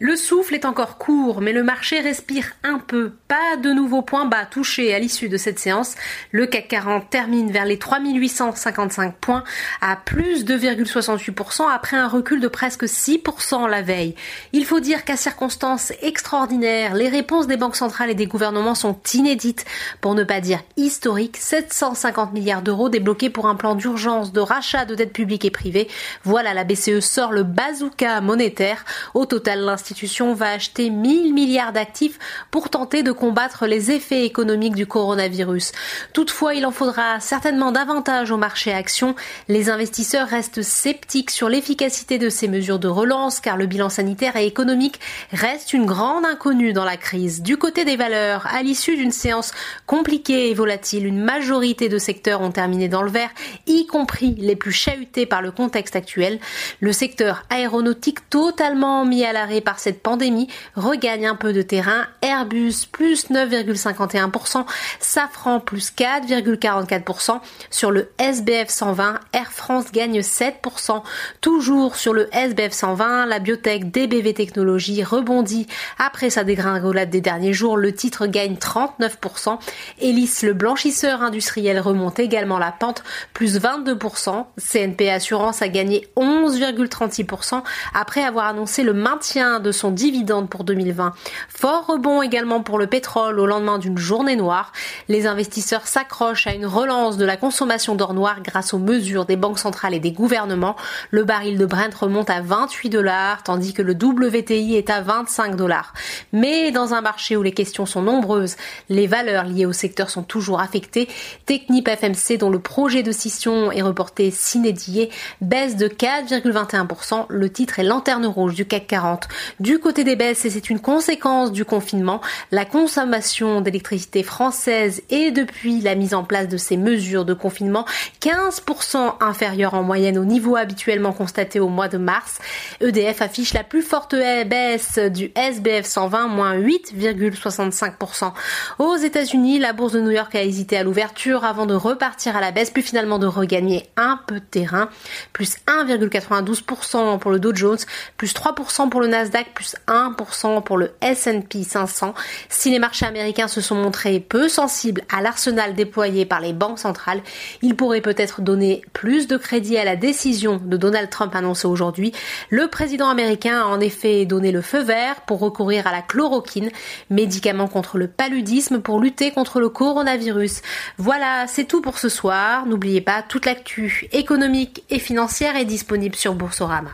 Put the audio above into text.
Le souffle est encore court, mais le marché respire un peu. Pas de nouveaux points bas touchés à l'issue de cette séance. Le CAC 40 termine vers les 3855 points à plus de 2,68% après un recul de presque 6% la veille. Il faut dire qu'à circonstances extraordinaires, les réponses des banques centrales et des gouvernements sont inédites, pour ne pas dire historiques. 750 milliards d'euros débloqués pour un plan d'urgence de rachat de dettes publiques et privées. Voilà, la BCE sort le bazooka monétaire. Au total, va acheter 1000 milliards d'actifs pour tenter de combattre les effets économiques du coronavirus. Toutefois, il en faudra certainement davantage au marché actions. Les investisseurs restent sceptiques sur l'efficacité de ces mesures de relance car le bilan sanitaire et économique reste une grande inconnue dans la crise. Du côté des valeurs, à l'issue d'une séance compliquée et volatile, une majorité de secteurs ont terminé dans le vert, y compris les plus chahutés par le contexte actuel. Le secteur aéronautique totalement mis à l'arrêt par cette pandémie regagne un peu de terrain. Airbus plus 9,51%, Safran plus 4,44%. Sur le SBF 120, Air France gagne 7%. Toujours sur le SBF 120, la biotech DBV Technologies rebondit après sa dégringolade des derniers jours. Le titre gagne 39%. Hélice, le blanchisseur industriel, remonte également la pente, plus 22%. CNP Assurance a gagné 11,36% après avoir annoncé le maintien de son dividende pour 2020. Fort rebond également pour le pétrole au lendemain d'une journée noire. Les investisseurs s'accrochent à une relance de la consommation d'or noir grâce aux mesures des banques centrales et des gouvernements. Le baril de Brent remonte à 28 dollars tandis que le WTI est à 25 dollars. Mais dans un marché où les questions sont nombreuses, les valeurs liées au secteur sont toujours affectées. Technip FMC dont le projet de scission est reporté s'inédié baisse de 4,21%. Le titre est lanterne rouge du CAC 40. Du côté des baisses, et c'est une conséquence du confinement, la consommation d'électricité française est depuis la mise en place de ces mesures de confinement 15% inférieure en moyenne au niveau habituellement constaté au mois de mars. EDF affiche la plus forte baisse du SBF 120, moins 8,65%. Aux États-Unis, la bourse de New York a hésité à l'ouverture avant de repartir à la baisse, puis finalement de regagner un peu de terrain, plus 1,92% pour le Dow Jones, plus 3% pour le Plus 1% pour le S&P 500. Si les marchés américains se sont montrés peu sensibles à l'arsenal déployé par les banques centrales, ils pourraient peut-être donner plus de crédit à la décision de Donald Trump annoncée aujourd'hui. Le président américain a en effet donné le feu vert pour recourir à la chloroquine, médicament contre le paludisme pour lutter contre le coronavirus. Voilà, c'est tout pour ce soir. N'oubliez pas, toute l'actu économique et financière est disponible sur Boursorama.